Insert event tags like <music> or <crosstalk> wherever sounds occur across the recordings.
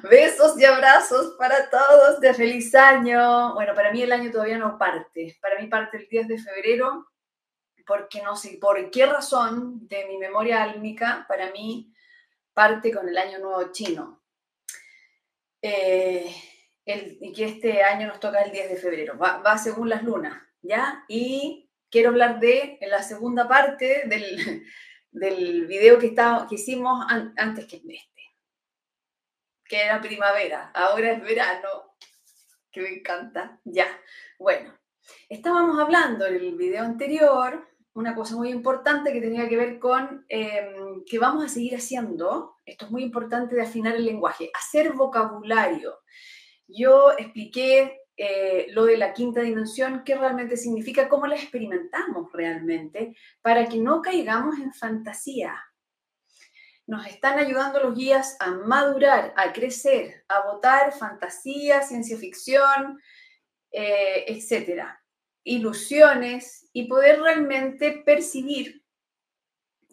Besos y abrazos para todos de feliz año. Bueno, para mí el año todavía no parte. Para mí parte el 10 de febrero, porque no sé por qué razón de mi memoria álmica, para mí parte con el año nuevo chino. Eh, y que este año nos toca el 10 de febrero. Va, según las lunas, ¿ya? Y quiero hablar de en la segunda parte del, <laughs> del video que, está, que hicimos antes que este que era primavera, ahora es verano, que me encanta. Ya, bueno, estábamos hablando en el video anterior una cosa muy importante que tenía que ver con em, que vamos a seguir haciendo, esto es muy importante de afinar el lenguaje, hacer vocabulario. Yo expliqué eh, lo de la quinta dimensión, qué realmente significa, cómo la experimentamos realmente, para que no caigamos en fantasía nos están ayudando los guías a madurar, a crecer, a votar fantasía, ciencia ficción, eh, etcétera, ilusiones y poder realmente percibir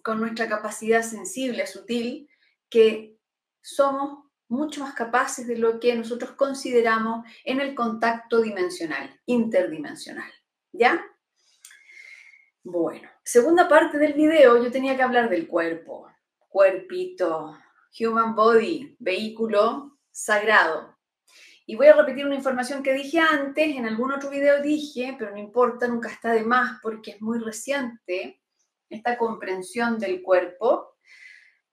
con nuestra capacidad sensible, sutil, que somos mucho más capaces de lo que nosotros consideramos en el contacto dimensional, interdimensional. ¿Ya? Bueno, segunda parte del video yo tenía que hablar del cuerpo, cuerpito, human body, vehículo sagrado. Y voy a repetir una información que dije antes, en algún otro video dije, pero no importa, nunca está de más porque es muy reciente esta comprensión del cuerpo.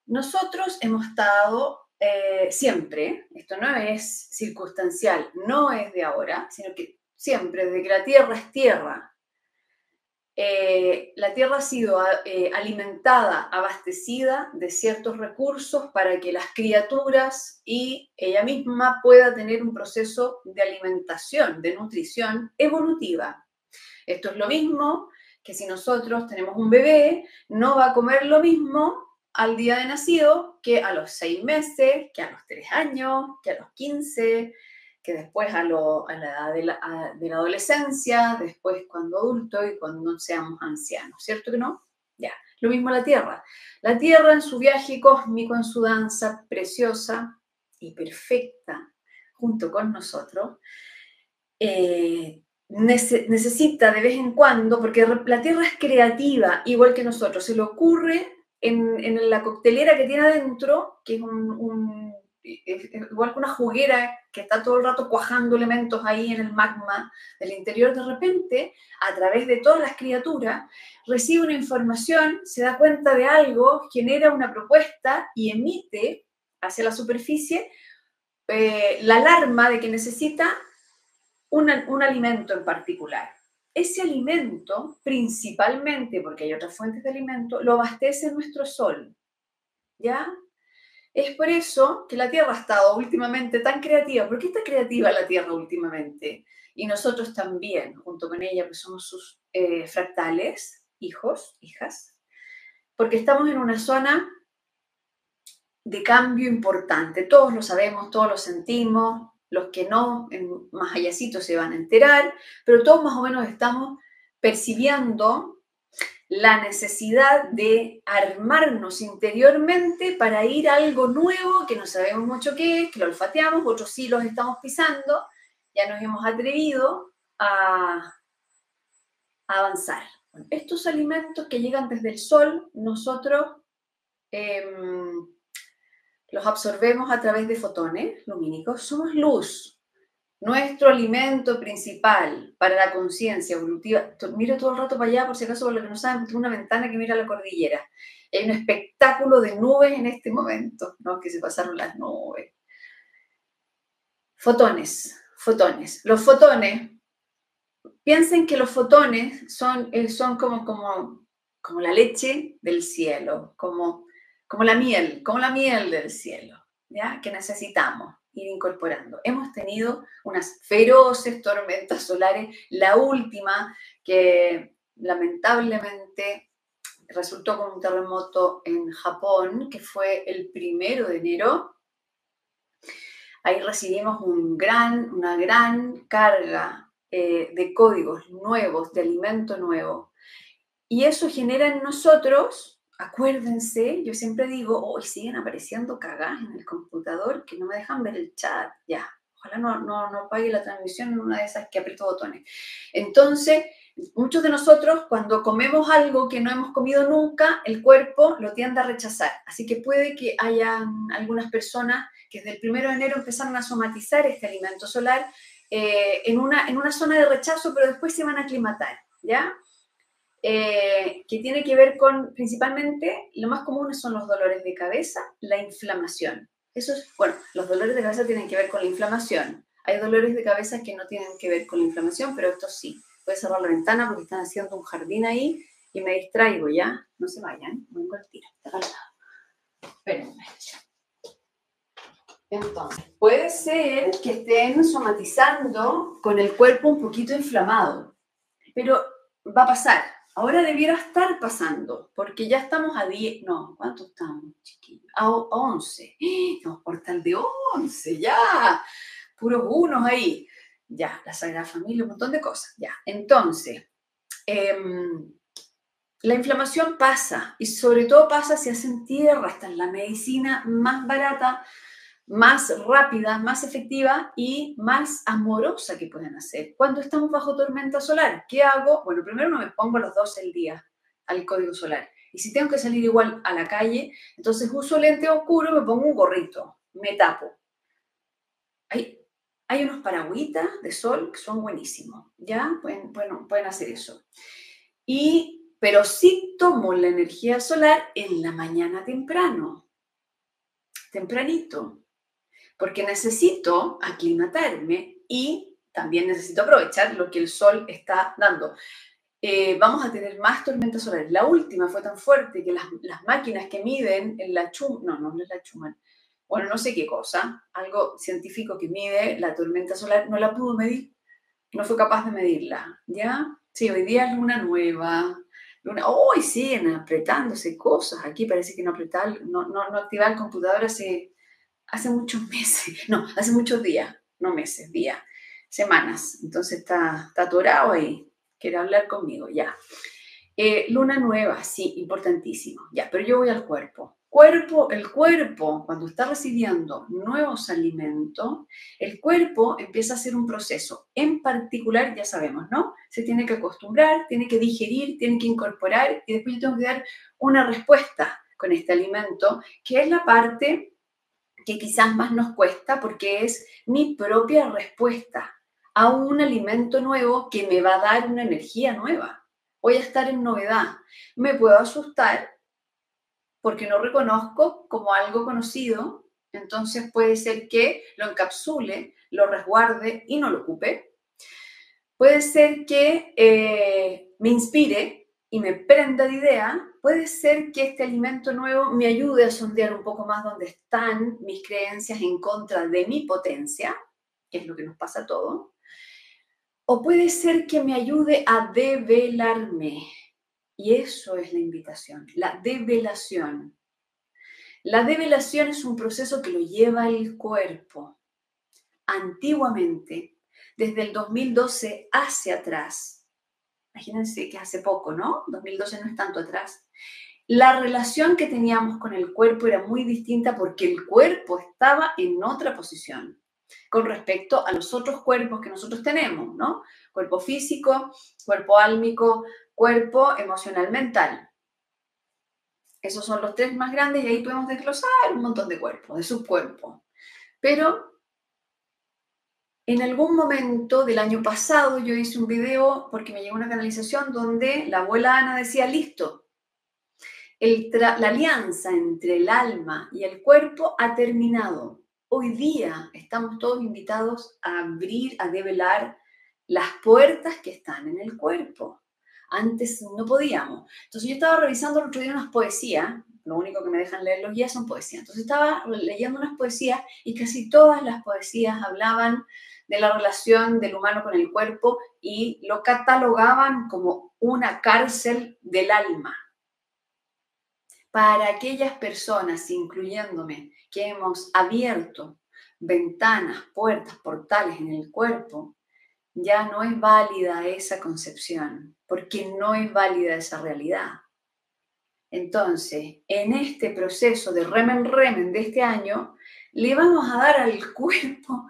Nosotros hemos estado eh, siempre, esto no es circunstancial, no es de ahora, sino que siempre, desde que la Tierra es Tierra, eh, la tierra ha sido eh, alimentada, abastecida de ciertos recursos para que las criaturas y ella misma pueda tener un proceso de alimentación, de nutrición evolutiva. Esto es lo mismo que si nosotros tenemos un bebé, no va a comer lo mismo al día de nacido que a los seis meses, que a los tres años, que a los quince, que después a, la edad de la, adolescencia, después cuando adulto y cuando seamos ancianos, ¿cierto que no? Ya, lo mismo la Tierra. La Tierra en su viaje cósmico, en su danza preciosa y perfecta, junto con nosotros, eh, necesita de vez en cuando, porque la Tierra es creativa, igual que nosotros, se le ocurre en, la coctelera que tiene adentro, que es un igual que una juguera que está todo el rato cuajando elementos ahí en el magma del interior, de repente, a través de todas las criaturas, recibe una información, se da cuenta de algo, genera una propuesta y emite hacia la superficie eh, la alarma de que necesita un alimento en particular. Ese alimento, principalmente, porque hay otras fuentes de alimento, lo abastece nuestro sol. ¿Ya? Es por eso que la Tierra ha estado últimamente tan creativa. ¿Por qué está creativa la Tierra últimamente? Y nosotros también, junto con ella, pues somos sus eh, fractales, hijos, hijas, porque estamos en una zona de cambio importante. Todos lo sabemos, todos lo sentimos, los que no, más allácito se van a enterar, pero todos más o menos estamos percibiendo la necesidad de armarnos interiormente para ir a algo nuevo que no sabemos mucho qué es, que lo olfateamos, otros sí los estamos pisando, ya nos hemos atrevido a, avanzar. estos alimentos que llegan desde el sol, nosotros em, los absorbemos a través de fotones lumínicos, somos luz, nuestro alimento principal para la conciencia evolutiva. Miro todo el rato para allá, por si acaso, por lo que no saben, tengo una ventana que mira la cordillera. Hay un espectáculo de nubes en este momento, ¿no? Que se pasaron las nubes. Fotones, fotones. Los fotones, piensen que los fotones son, eh, son como, como, como la leche del cielo, como, como la miel, como la miel del cielo, ¿ya? Que necesitamos incorporando. Hemos tenido unas feroces tormentas solares, la última que lamentablemente resultó con un terremoto en Japón, que fue el primero de enero. Ahí recibimos una gran carga eh, de códigos nuevos, de alimento nuevo. Y eso genera en nosotros acuérdense, yo siempre digo, hoy siguen apareciendo cagas en el computador que no me dejan ver el chat, ya, ojalá no, no, no pague la transmisión en una de esas que aprieto botones. Entonces, muchos de nosotros cuando comemos algo que no hemos comido nunca, el cuerpo lo tiende a rechazar. Así que puede que haya algunas personas que desde el primero de enero empezaron a somatizar este alimento solar eh, en, una, en una zona de rechazo, pero después se van a aclimatar, ¿ya? Eh, que tiene que ver con, principalmente, lo más común son los dolores de cabeza, la inflamación. Eso es, bueno, los dolores de cabeza tienen que ver con la inflamación. Hay dolores de cabeza que no tienen que ver con la inflamación, pero esto sí. Voy cerrar la ventana porque están haciendo un jardín ahí y me distraigo ya. No se vayan, vengo al tiro, está Espérenme. Entonces, puede ser que estén somatizando con el cuerpo un poquito inflamado, pero va a pasar. Ahora debiera estar pasando, porque ya estamos a 10, no, ¿cuánto estamos, chiquillos? A, 11. Estamos por de 11, ya. Puros unos ahí. Ya, la Sagrada Familia, un montón de cosas. Ya, entonces, em, la inflamación pasa y sobre todo pasa si hacen tierra, esta es la medicina más barata más rápida, más efectiva y más amorosa que pueden hacer. Cuando estamos bajo tormenta solar, ¿qué hago? Bueno, primero no me pongo los dos el día al código solar. Y si tengo que salir igual a la calle, entonces uso lente oscuro, me pongo un gorrito, me tapo. Hay, hay unos paragüitas de sol que son buenísimos, ¿ya? Pueden, bueno, pueden hacer eso. Y, pero sí tomo la energía solar en la mañana temprano, tempranito, porque necesito aclimatarme y también necesito aprovechar lo que el sol está dando. Eh, vamos a tener más tormentas solares. La última fue tan fuerte que las, máquinas que miden en la chum, no, no, no es la chuma, bueno, no sé qué cosa, algo científico que mide la tormenta solar, no la pudo medir, no fue capaz de medirla, ¿ya? Sí, hoy día es luna nueva, luna, hoy siguen apretándose cosas, aquí parece que no apretar, no, no, no activar el computador hace hace muchos meses, <laughs> no, hace muchos días, no meses, días, semanas. Entonces está, está atorado ahí, quiere hablar conmigo, ya. Eh, luna nueva, sí, importantísimo, ya, pero yo voy al cuerpo. Cuerpo, el cuerpo, cuando está recibiendo nuevos alimentos, el cuerpo empieza a hacer un proceso. En particular, ya sabemos, ¿no? Se tiene que acostumbrar, tiene que digerir, tiene que incorporar y después yo tengo que dar una respuesta con este alimento, que es la parte que quizás más nos cuesta porque es mi propia respuesta a un alimento nuevo que me va a dar una energía nueva. Voy a estar en novedad. Me puedo asustar porque no reconozco como algo conocido, entonces puede ser que lo encapsule, lo resguarde y no lo ocupe. Puede ser que eh, me inspire y me prenda de idea, puede ser que este alimento nuevo me ayude a sondear un poco más dónde están mis creencias en contra de mi potencia, que es lo que nos pasa a todos. O puede ser que me ayude a develarme. Y eso es la invitación, la develación. La develación es un proceso que lo lleva el cuerpo. Antiguamente, desde el 2012 hacia atrás, imagínense que hace poco, ¿no? 2012 no es tanto atrás, la relación que teníamos con el cuerpo era muy distinta porque el cuerpo estaba en otra posición con respecto a los otros cuerpos que nosotros tenemos, ¿no? Cuerpo físico, cuerpo álmico, cuerpo emocional, mental. Esos son los tres más grandes y ahí podemos desglosar un montón de cuerpos, de subcuerpos. Pero en algún momento del año pasado yo hice un video porque me llegó una canalización donde la abuela Ana decía, listo, la alianza entre el alma y el cuerpo ha terminado. Hoy día estamos todos invitados a abrir, a develar las puertas que están en el cuerpo. Antes no podíamos. Entonces yo estaba revisando el otro día unas poesías, lo único que me dejan leer los guías son poesías. Entonces estaba leyendo unas poesías y casi todas las poesías hablaban de la relación del humano con el cuerpo y lo catalogaban como una cárcel del alma para aquellas personas, incluyéndome, que hemos abierto ventanas, puertas, portales en el cuerpo, ya no es válida esa concepción, porque no es válida esa realidad. Entonces, en este proceso de remen remen de este año, le vamos a dar al <laughs> cuerpo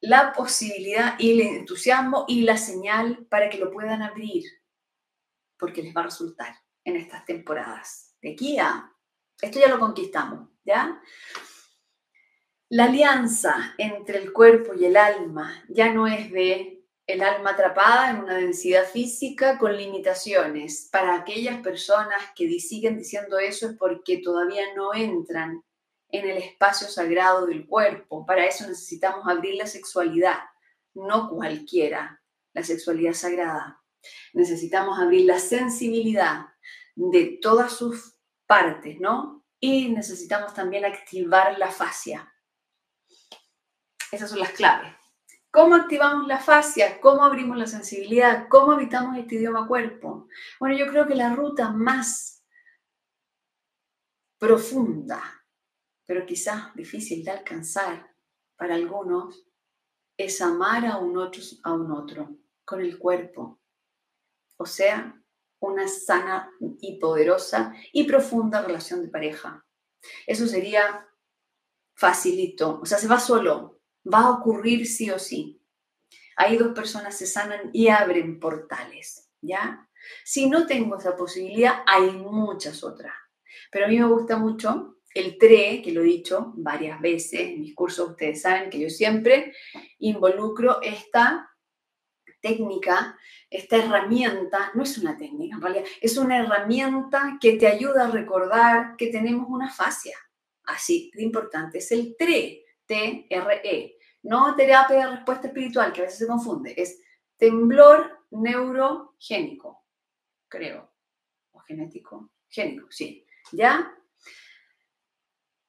la posibilidad y el entusiasmo y la señal para que lo puedan abrir, porque les va a resultar en estas temporadas. De aquí a... Esto ya lo conquistamos, ¿ya? La alianza entre el cuerpo y el alma ya no es de el alma atrapada en una densidad física con limitaciones. Para aquellas personas que siguen diciendo eso es porque todavía no entran en el espacio sagrado del cuerpo. Para eso necesitamos abrir la sexualidad, no cualquiera, la sexualidad sagrada. Necesitamos abrir la sensibilidad de todas sus partes, ¿no? Y necesitamos también activar la fascia. Esas son las claves. ¿Cómo activamos la fascia? ¿Cómo abrimos la sensibilidad? ¿Cómo habitamos este idioma cuerpo? Bueno, yo creo que la ruta más profunda, pero quizás difícil de alcanzar para algunos, es amar a un otro, a un otro con el cuerpo. O sea, una sana y poderosa y profunda relación de pareja. Eso sería facilito, o sea, se va solo, va a ocurrir sí o sí. Ahí dos personas se sanan y abren portales, ¿ya? Si no tengo esa posibilidad, hay muchas otras. Pero a mí me gusta mucho el TRE, que lo he dicho varias veces en mis cursos, ustedes saben que yo siempre involucro esta técnica, esta herramienta, no es una técnica en es una herramienta que te ayuda a recordar que tenemos una fascia. Así de importante, es el TRE, TRE. No terapia de respuesta espiritual, que a veces se confunde, es temblor neurogénico, creo. O genético, génico, sí. ¿Ya?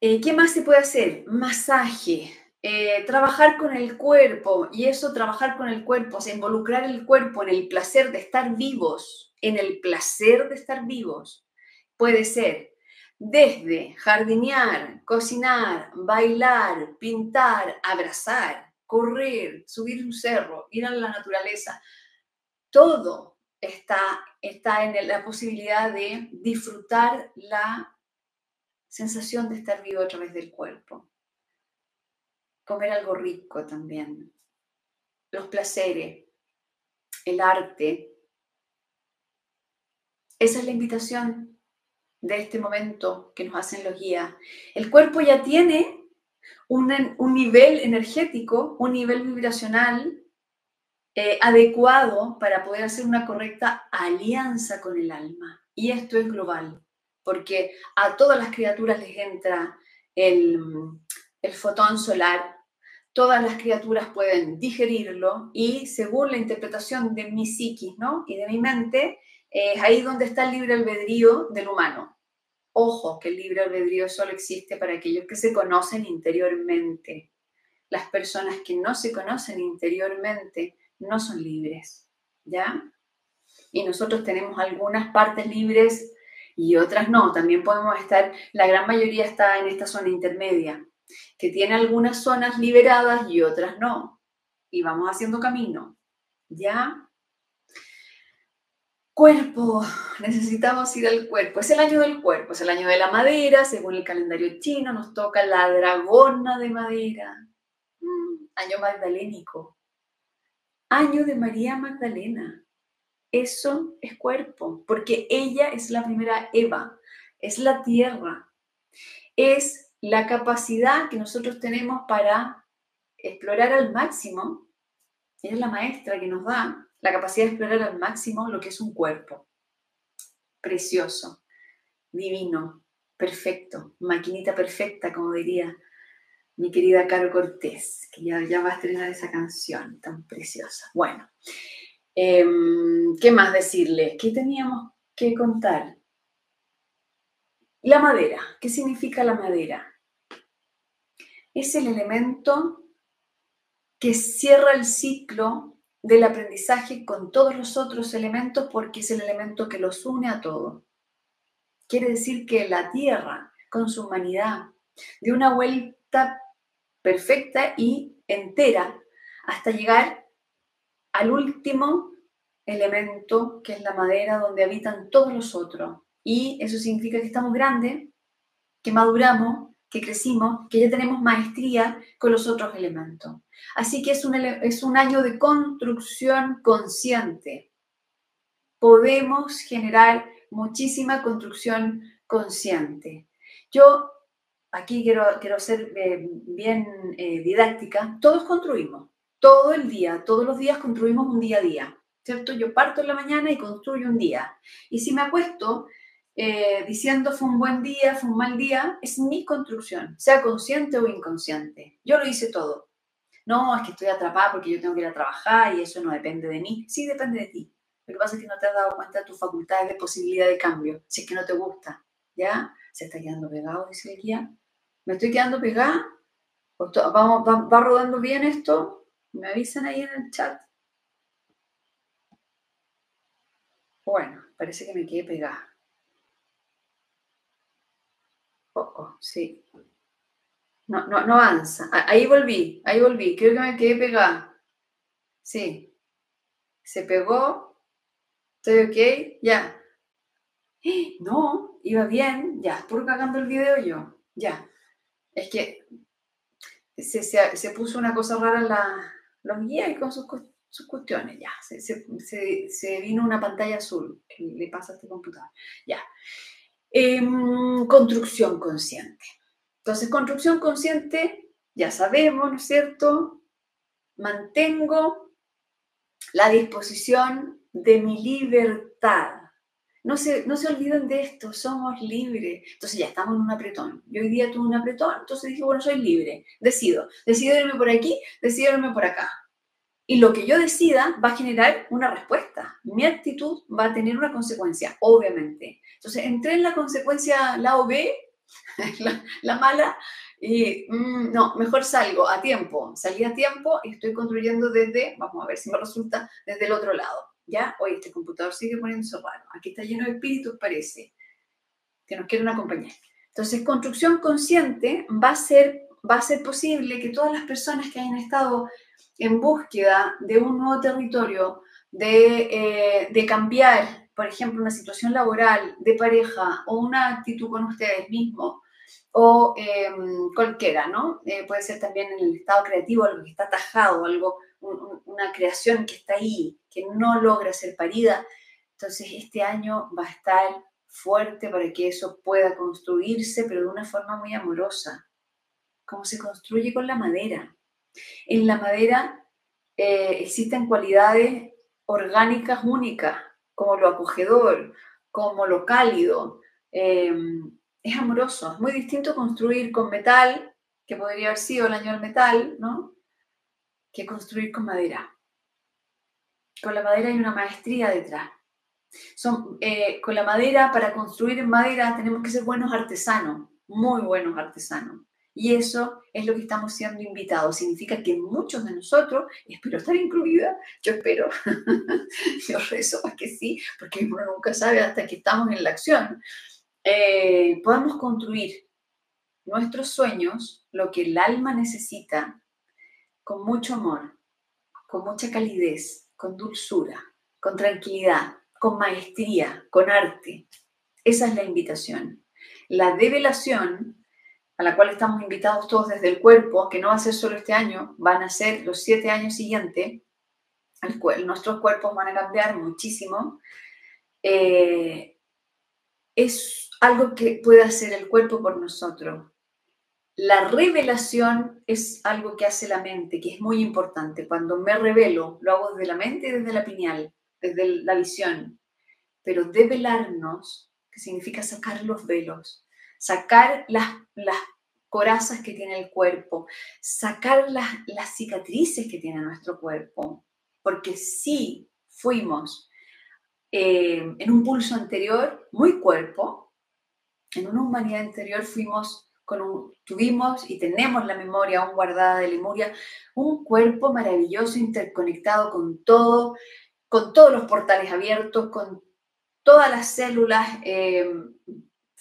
Eh, ¿Qué más se puede hacer? Masaje, eh, trabajar con el cuerpo, y eso, trabajar con el cuerpo, o sea, involucrar el cuerpo en el placer de estar vivos, en el placer de estar vivos, puede ser desde jardinear, cocinar, bailar, pintar, abrazar, correr, subir un cerro, ir a la naturaleza, todo está, está en la posibilidad de disfrutar la sensación de estar vivo a través del cuerpo. Comer algo rico también. Los placeres, el arte. Esa es la invitación de este momento que nos hacen los guías. El cuerpo ya tiene un, un nivel energético, un nivel vibracional eh, adecuado para poder hacer una correcta alianza con el alma. Y esto es global, porque a todas las criaturas les entra el, el fotón solar, todas las criaturas pueden digerirlo y según la interpretación de mi psiquis ¿no? y de mi mente, es ahí donde está el libre albedrío del humano. Ojo, que el libre albedrío solo existe para aquellos que se conocen interiormente. Las personas que no se conocen interiormente no son libres, ¿ya? Y nosotros tenemos algunas partes libres y otras no. También podemos estar, la gran mayoría está en esta zona intermedia, que tiene algunas zonas liberadas y otras no. Y vamos haciendo camino, ¿ya? Cuerpo, necesitamos ir al cuerpo. Es el año del cuerpo, es el año de la madera, según el calendario chino, nos toca la dragona de madera. Mm, año magdalénico. Año de María Magdalena. Eso es cuerpo, porque ella es la primera Eva, es la tierra, es la capacidad que nosotros tenemos para explorar al máximo. Es la maestra que nos da la capacidad de explorar al máximo lo que es un cuerpo. Precioso, divino, perfecto, maquinita perfecta, como diría mi querida Caro Cortés, que ya, va a estrenar esa canción tan preciosa. Bueno, em, ¿qué más decirle? ¿Qué teníamos que contar? La madera. ¿Qué significa la madera? Es el elemento que cierra el ciclo del aprendizaje con todos los otros elementos porque es el elemento que los une a todos. Quiere decir que la Tierra, con su humanidad, dio una vuelta perfecta y entera hasta llegar al último elemento, que es la madera, donde habitan todos los otros. Y eso significa que estamos grandes, que maduramos, que crecimos, que ya tenemos maestría con los otros elementos. Así que es un, es un año de construcción consciente. Podemos generar muchísima construcción consciente. Yo aquí quiero, quiero ser eh, bien eh, didáctica. Todos construimos, todo el día, todos los días construimos un día a día. ¿Cierto? Yo parto en la mañana y construyo un día. Y si me acuesto eh, diciendo fue un buen día, fue un mal día, es mi construcción, sea consciente o inconsciente. Yo lo hice todo. No, es que estoy atrapada porque yo tengo que ir a trabajar y eso no depende de mí. Sí, depende de ti. Lo que pasa es que no te has dado cuenta de tus facultades de posibilidad de cambio, si es que no te gusta. ¿Ya? Se está quedando pegado, dice el guía. ¿Me estoy quedando pegada? ¿Vamos, va, ¿Va rodando bien esto? ¿Me avisan ahí en el chat? Bueno, parece que me quedé pegada. Oh, sí. No, no, no avanza. Ahí volví, ahí volví. Creo que me quedé pegada. Sí. Se pegó. Estoy ok. Ya. <gasps> No, iba bien. Ya, por cagando el video yo. Ya. Es que se, puso una cosa rara la, los guías con sus, cuestiones. Ya. Se, vino una pantalla azul. le pasa a este computador. Ya. Em, construcción consciente. Entonces, construcción consciente, ya sabemos, ¿no es cierto? Mantengo la disposición de mi libertad. No se, no se olviden de esto, somos libres. Entonces ya estamos en un apretón. Yo hoy día tuve un apretón, entonces dije, bueno, soy libre, decido. Decido irme por aquí, decido irme por acá. Y lo que yo decida va a generar una respuesta. Mi actitud va a tener una consecuencia, obviamente. Entonces, entré en la consecuencia, la O B, <laughs> la, mala, y mm, no, mejor salgo a tiempo. Salí a tiempo y estoy construyendo desde, vamos a ver si me resulta, desde el otro lado. ¿Ya? Hoy este computador sigue poniéndose raro. Aquí está lleno de espíritus, parece, que nos quieren acompañar. Entonces, construcción consciente va a ser, va a ser posible que todas las personas que hayan estado en búsqueda de un nuevo territorio, de, eh, cambiar, por ejemplo, una situación laboral, de pareja o una actitud con ustedes mismos o em, cualquiera, ¿no? Eh, puede ser también en el estado creativo algo que está atajado, algo, una creación que está ahí, que no logra ser parida. Entonces, este año va a estar fuerte para que eso pueda construirse, pero de una forma muy amorosa, como se construye con la madera. En la madera eh, existen cualidades orgánicas únicas, como lo acogedor, como lo cálido. Em, es amoroso, es muy distinto construir con metal, que podría haber sido el año del metal, ¿no? Que construir con madera. Con la madera hay una maestría detrás. Eh, con la madera, para construir en madera, tenemos que ser buenos artesanos, muy buenos artesanos. Y eso es lo que estamos siendo invitados. Significa que muchos de nosotros, espero estar incluida, yo espero, <laughs> yo rezo para que sí, porque uno nunca sabe hasta que estamos en la acción, eh, podamos construir nuestros sueños, lo que el alma necesita, con mucho amor, con mucha calidez, con dulzura, con tranquilidad, con maestría, con arte. Esa es la invitación. La develación a la cual estamos invitados todos desde el cuerpo, que no va a ser solo este año, van a ser los siete años siguientes, nuestros cuerpos van a cambiar muchísimo, eh, es algo que puede hacer el cuerpo por nosotros. La revelación es algo que hace la mente, que es muy importante. Cuando me revelo, lo hago desde la mente y desde la pineal, desde la visión. Pero develarnos, que significa sacar los velos, sacar las, las corazas que tiene el cuerpo, sacar las, las cicatrices que tiene nuestro cuerpo, porque sí fuimos eh, en un pulso anterior muy cuerpo, en una humanidad anterior fuimos con tuvimos y tenemos la memoria aún guardada de Lemuria, un cuerpo maravilloso interconectado con todo, con todos los portales abiertos, con todas las células eh,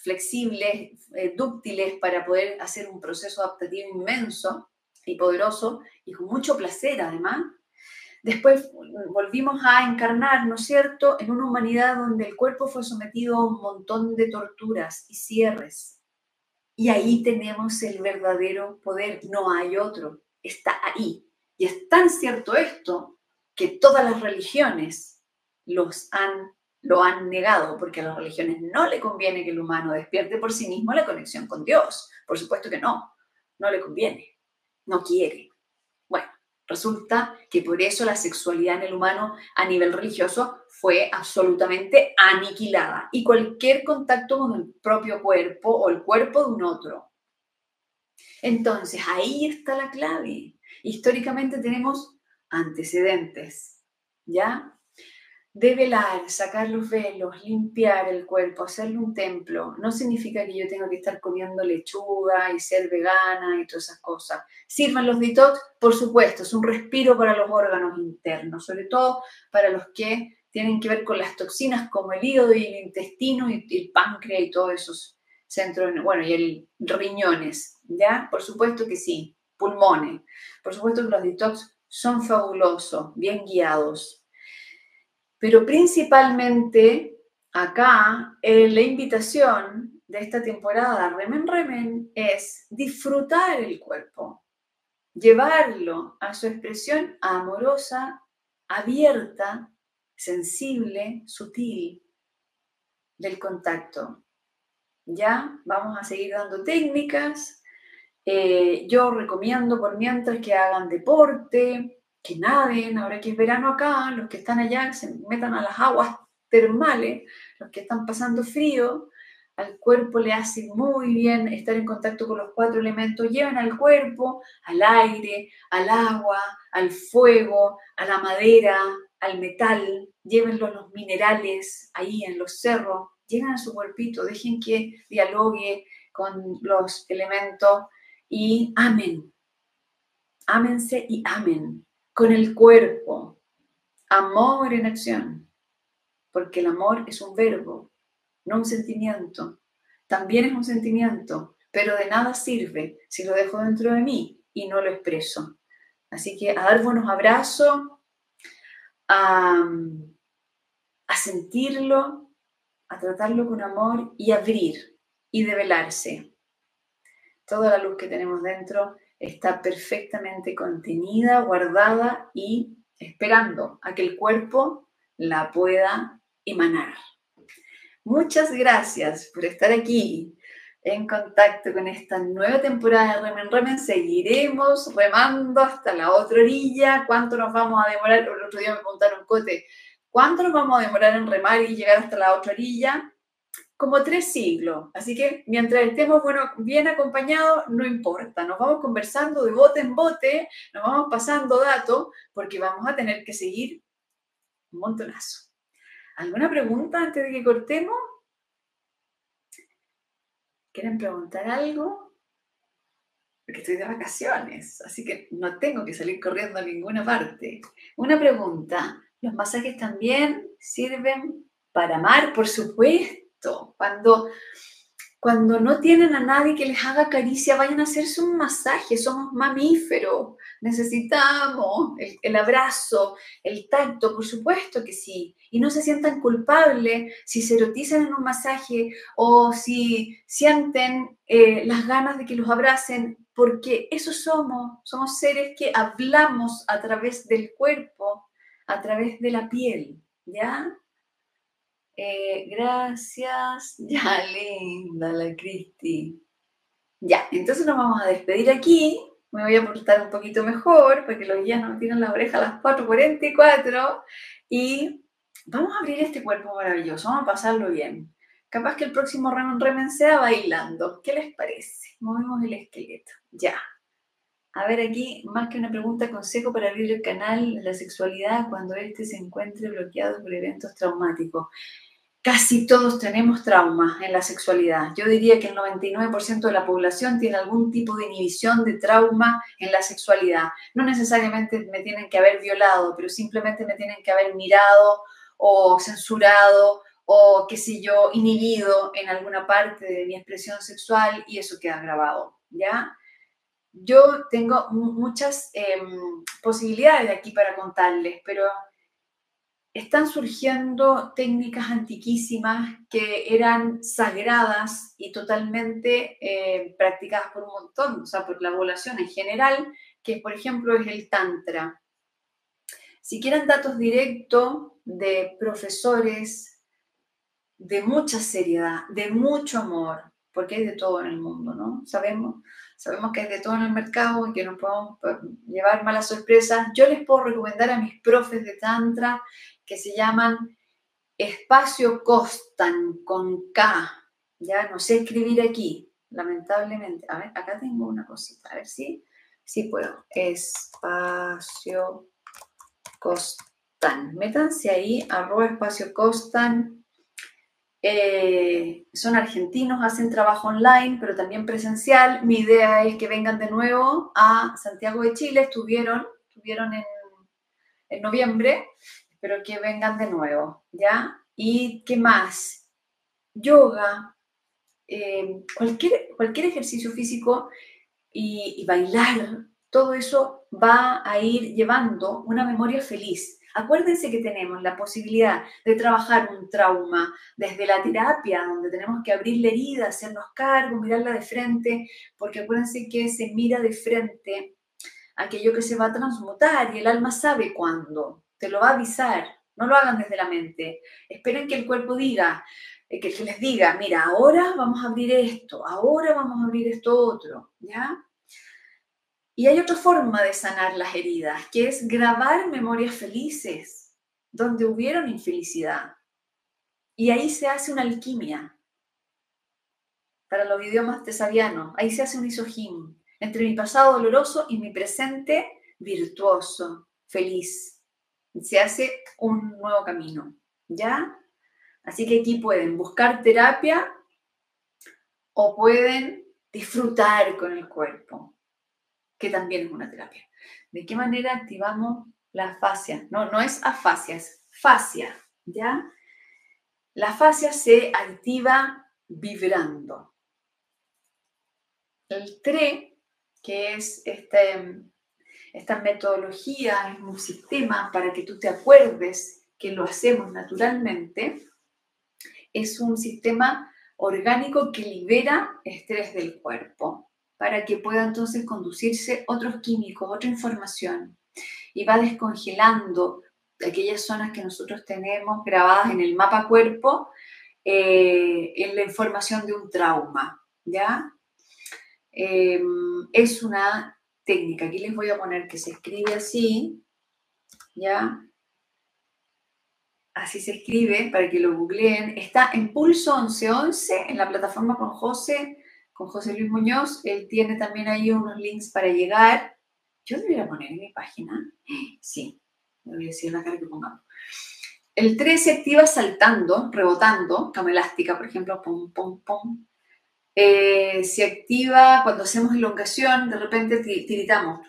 flexibles, eh, dúctiles para poder hacer un proceso adaptativo inmenso y poderoso y con mucho placer además. Después volvimos a encarnar, ¿no es cierto?, en una humanidad donde el cuerpo fue sometido a un montón de torturas y cierres. Y ahí tenemos el verdadero poder, no hay otro, está ahí. Y es tan cierto esto que todas las religiones los han, lo han negado, porque a las religiones no le conviene que el humano despierte por sí mismo la conexión con Dios. Por supuesto que no, no le conviene, no quiere. Bueno, resulta que por eso la sexualidad en el humano a nivel religioso fue absolutamente aniquilada y cualquier contacto con el propio cuerpo o el cuerpo de un otro. Entonces, ahí está la clave. Históricamente tenemos antecedentes, ¿ya? Develar, sacar los velos, limpiar el cuerpo, hacerle un templo, no significa que yo tenga que estar comiendo lechuga y ser vegana y todas esas cosas. Sirvan los detox, por supuesto, es un respiro para los órganos internos, sobre todo para los que tienen que ver con las toxinas como el hígado y el intestino y el páncreas y todos esos centros, bueno, y el riñones, ¿ya? Por supuesto que sí, pulmones. Por supuesto que los detox son fabulosos, bien guiados. Pero principalmente acá eh, la invitación de esta temporada Remen Remen es disfrutar el cuerpo, llevarlo a su expresión amorosa, abierta, sensible, sutil del contacto. Ya vamos a seguir dando técnicas, eh, yo recomiendo por mientras que hagan deporte, que naden, ahora que es verano acá, los que están allá se metan a las aguas termales, los que están pasando frío, al cuerpo le hace muy bien estar en contacto con los cuatro elementos, lleven al cuerpo, al aire, al agua, al fuego, a la madera, al metal, llévenlo a los minerales ahí en los cerros, lleven a su cuerpito, dejen que dialogue con los elementos y amen. Ámense y amen con el cuerpo. Amor en acción. Porque el amor es un verbo, no un sentimiento. También es un sentimiento, pero de nada sirve si lo dejo dentro de mí y no lo expreso. Así que a dar buenos abrazos, a, a sentirlo, a tratarlo con amor y abrir y develarse toda la luz que tenemos dentro está perfectamente contenida, guardada y esperando a que el cuerpo la pueda emanar. Muchas gracias por estar aquí en contacto con esta nueva temporada de Remen Remen. Seguiremos remando hasta la otra orilla. ¿Cuánto nos vamos a demorar? El otro día me preguntaron, Cote, ¿cuánto nos vamos a demorar en remar y llegar hasta la otra orilla? Como tres siglos. Así que mientras estemos bueno, bien acompañados, no importa. Nos vamos conversando de bote en bote, nos vamos pasando datos, porque vamos a tener que seguir un montonazo. ¿Alguna pregunta antes de que cortemos? ¿Quieren preguntar algo? Porque estoy de vacaciones, así que no tengo que salir corriendo a ninguna parte. Una pregunta. ¿Los masajes también sirven para amar? Por supuesto cuando, cuando no tienen a nadie que les haga caricia, vayan a hacerse un masaje, somos mamíferos, necesitamos el, el abrazo, el tacto, por supuesto que sí. Y no se sientan culpables si se erotizan en un masaje o si sienten eh, las ganas de que los abracen, porque eso somos, somos seres que hablamos a través del cuerpo, a través de la piel, ¿ya? Eh, gracias. <laughs> Ya, linda la Cristi. Ya, entonces nos vamos a despedir aquí. Me voy a portar un poquito mejor porque los días no tienen la oreja a las 4.44 y vamos a abrir este cuerpo maravilloso, vamos a pasarlo bien. Capaz que el próximo remen remen sea bailando. ¿Qué les parece? Movemos el esqueleto. Ya. A ver aquí, más que una pregunta, consejo para abrir el canal la sexualidad cuando éste se encuentre bloqueado por eventos traumáticos. Casi todos tenemos traumas en la sexualidad. Yo diría que el 99% de la población tiene algún tipo de inhibición de trauma en la sexualidad. No necesariamente me tienen que haber violado, pero simplemente me tienen que haber mirado o censurado o, qué sé yo, inhibido en alguna parte de mi expresión sexual y eso queda grabado, ¿ya? Yo tengo muchas em, posibilidades aquí para contarles, pero están surgiendo técnicas antiquísimas que eran sagradas y totalmente eh, practicadas por un montón, o sea, por la población en general, que por ejemplo es el Tantra. Si quieren datos directos de profesores de mucha seriedad, de mucho amor, porque hay de todo en el mundo, ¿no? Sabemos, sabemos que hay de todo en el mercado y que no podemos llevar malas sorpresas. Yo les puedo recomendar a mis profes de Tantra que se llaman Espacio Costan con K. Ya no sé escribir aquí, lamentablemente. A ver, acá tengo una cosita, a ver si, si puedo. Espacio Costan. Métanse ahí, arroba espacio Costan eh, son argentinos, hacen trabajo online, pero también presencial. Mi idea es que vengan de nuevo a Santiago de Chile. Estuvieron, estuvieron en, noviembre. Espero que vengan de nuevo, ¿ya? ¿Y qué más? Yoga, eh, cualquier, cualquier ejercicio físico y bailar, todo eso va a ir llevando una memoria feliz Acuérdense que tenemos la posibilidad de trabajar un trauma desde la terapia, donde tenemos que abrir la herida, hacernos cargo, mirarla de frente, porque acuérdense que se mira de frente aquello que se va a transmutar y el alma sabe cuándo, te lo va a avisar. No lo hagan desde la mente. Esperen que el cuerpo diga, eh, que les diga, mira, ahora vamos a abrir esto, ahora vamos a abrir esto otro, ¿ya? Y hay otra forma de sanar las heridas, que es grabar memorias felices, donde hubieron infelicidad. Y ahí se hace una alquimia. Para los idiomas tesavianos, ahí se hace un isojim entre mi pasado doloroso y mi presente virtuoso, feliz. Se hace un nuevo camino, ¿ya? Así que aquí pueden buscar terapia o pueden disfrutar con el cuerpo que también es una terapia. ¿De qué manera activamos la fascia? No, no es afasia, es fascia, ¿ya? La fascia se activa vibrando. El TRE, que es este, esta metodología, es un sistema para que tú te acuerdes que lo hacemos naturalmente, es un sistema orgánico que libera estrés del cuerpo para que pueda entonces conducirse otros químicos, otra información, y va descongelando aquellas zonas que nosotros tenemos grabadas en el mapa cuerpo eh, en la información de un trauma, ¿ya? Em, es una técnica, aquí les voy a poner que se escribe así, ¿ya? Así se escribe para que lo googleen. Está en Pulso 1111 en la plataforma con José con José Luis Muñoz. Él tiene también ahí unos links para llegar. Yo debería poner en mi página. Sí, me voy a decir la cara que pongamos. El 3 se activa saltando, rebotando, cama elástica, por ejemplo, pum, pum, pum. Eh, se activa cuando hacemos elongación, de repente tiritamos.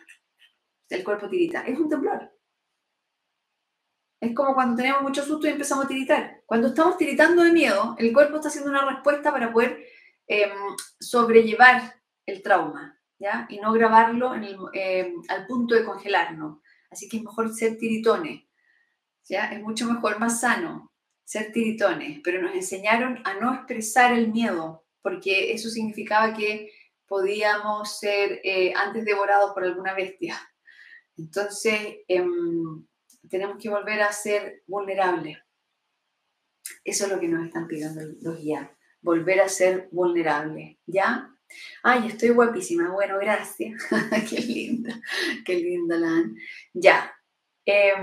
El cuerpo tirita. Es un temblor. Es como cuando tenemos mucho susto y empezamos a tiritar. Cuando estamos tiritando de miedo, el cuerpo está haciendo una respuesta para poder Em, sobrellevar el trauma, ¿ya? Y no grabarlo em, al punto de congelarnos. Así que es mejor ser tiritones, ¿ya? Es mucho mejor, más sano ser tiritones, pero nos enseñaron a no expresar el miedo, porque eso significaba que podíamos ser eh, antes devorados por alguna bestia. Entonces, em, tenemos que volver a ser vulnerables. Eso es lo que nos están pidiendo los guías volver a ser vulnerable, ¿ya? Ay, estoy guapísima. Bueno, gracias. <laughs> qué linda, qué linda, Lan. Ya. Eh,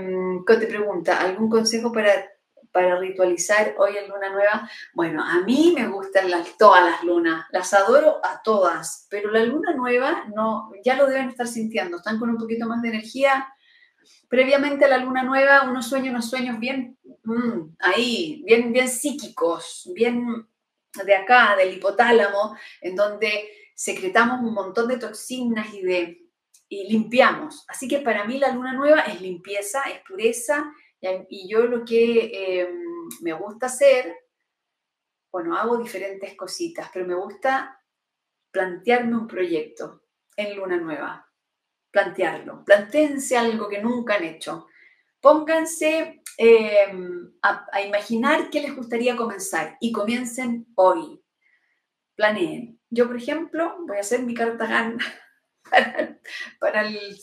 te pregunta, ¿algún consejo para, para ritualizar hoy en luna nueva? Bueno, a mí me gustan las, todas las lunas, las adoro a todas, pero la luna nueva no, ya lo deben estar sintiendo, están con un poquito más de energía. Previamente a la luna nueva uno sueña unos sueños bien, mm, ahí, bien, bien psíquicos, bien de acá, del hipotálamo, en donde secretamos un montón de toxinas y de y limpiamos. Así que para mí la luna nueva es limpieza, es pureza, y yo lo que em, me gusta hacer, bueno, hago diferentes cositas, pero me gusta plantearme un proyecto. en luna nueva. Plantearlo. Plantéense algo que nunca han hecho. Pónganse em, a, imaginar qué les gustaría comenzar y comiencen hoy. Planeen. Yo, por ejemplo, voy a hacer mi carta <laughs> para, el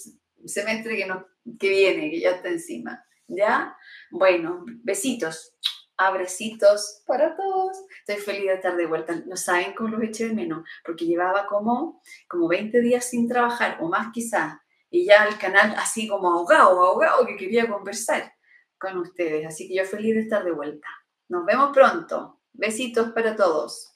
semestre que, no, que viene, que ya está encima. ¿Ya? Bueno, besitos, abracitos para todos. Estoy feliz de estar de vuelta. No saben cómo los eché de menos, porque llevaba como, como 20 días sin trabajar, o más quizás, y ya el canal así como ahogado, ahogado, que quería conversar con ustedes. Así que yo feliz de estar de vuelta. Nos vemos pronto. Besitos para todos.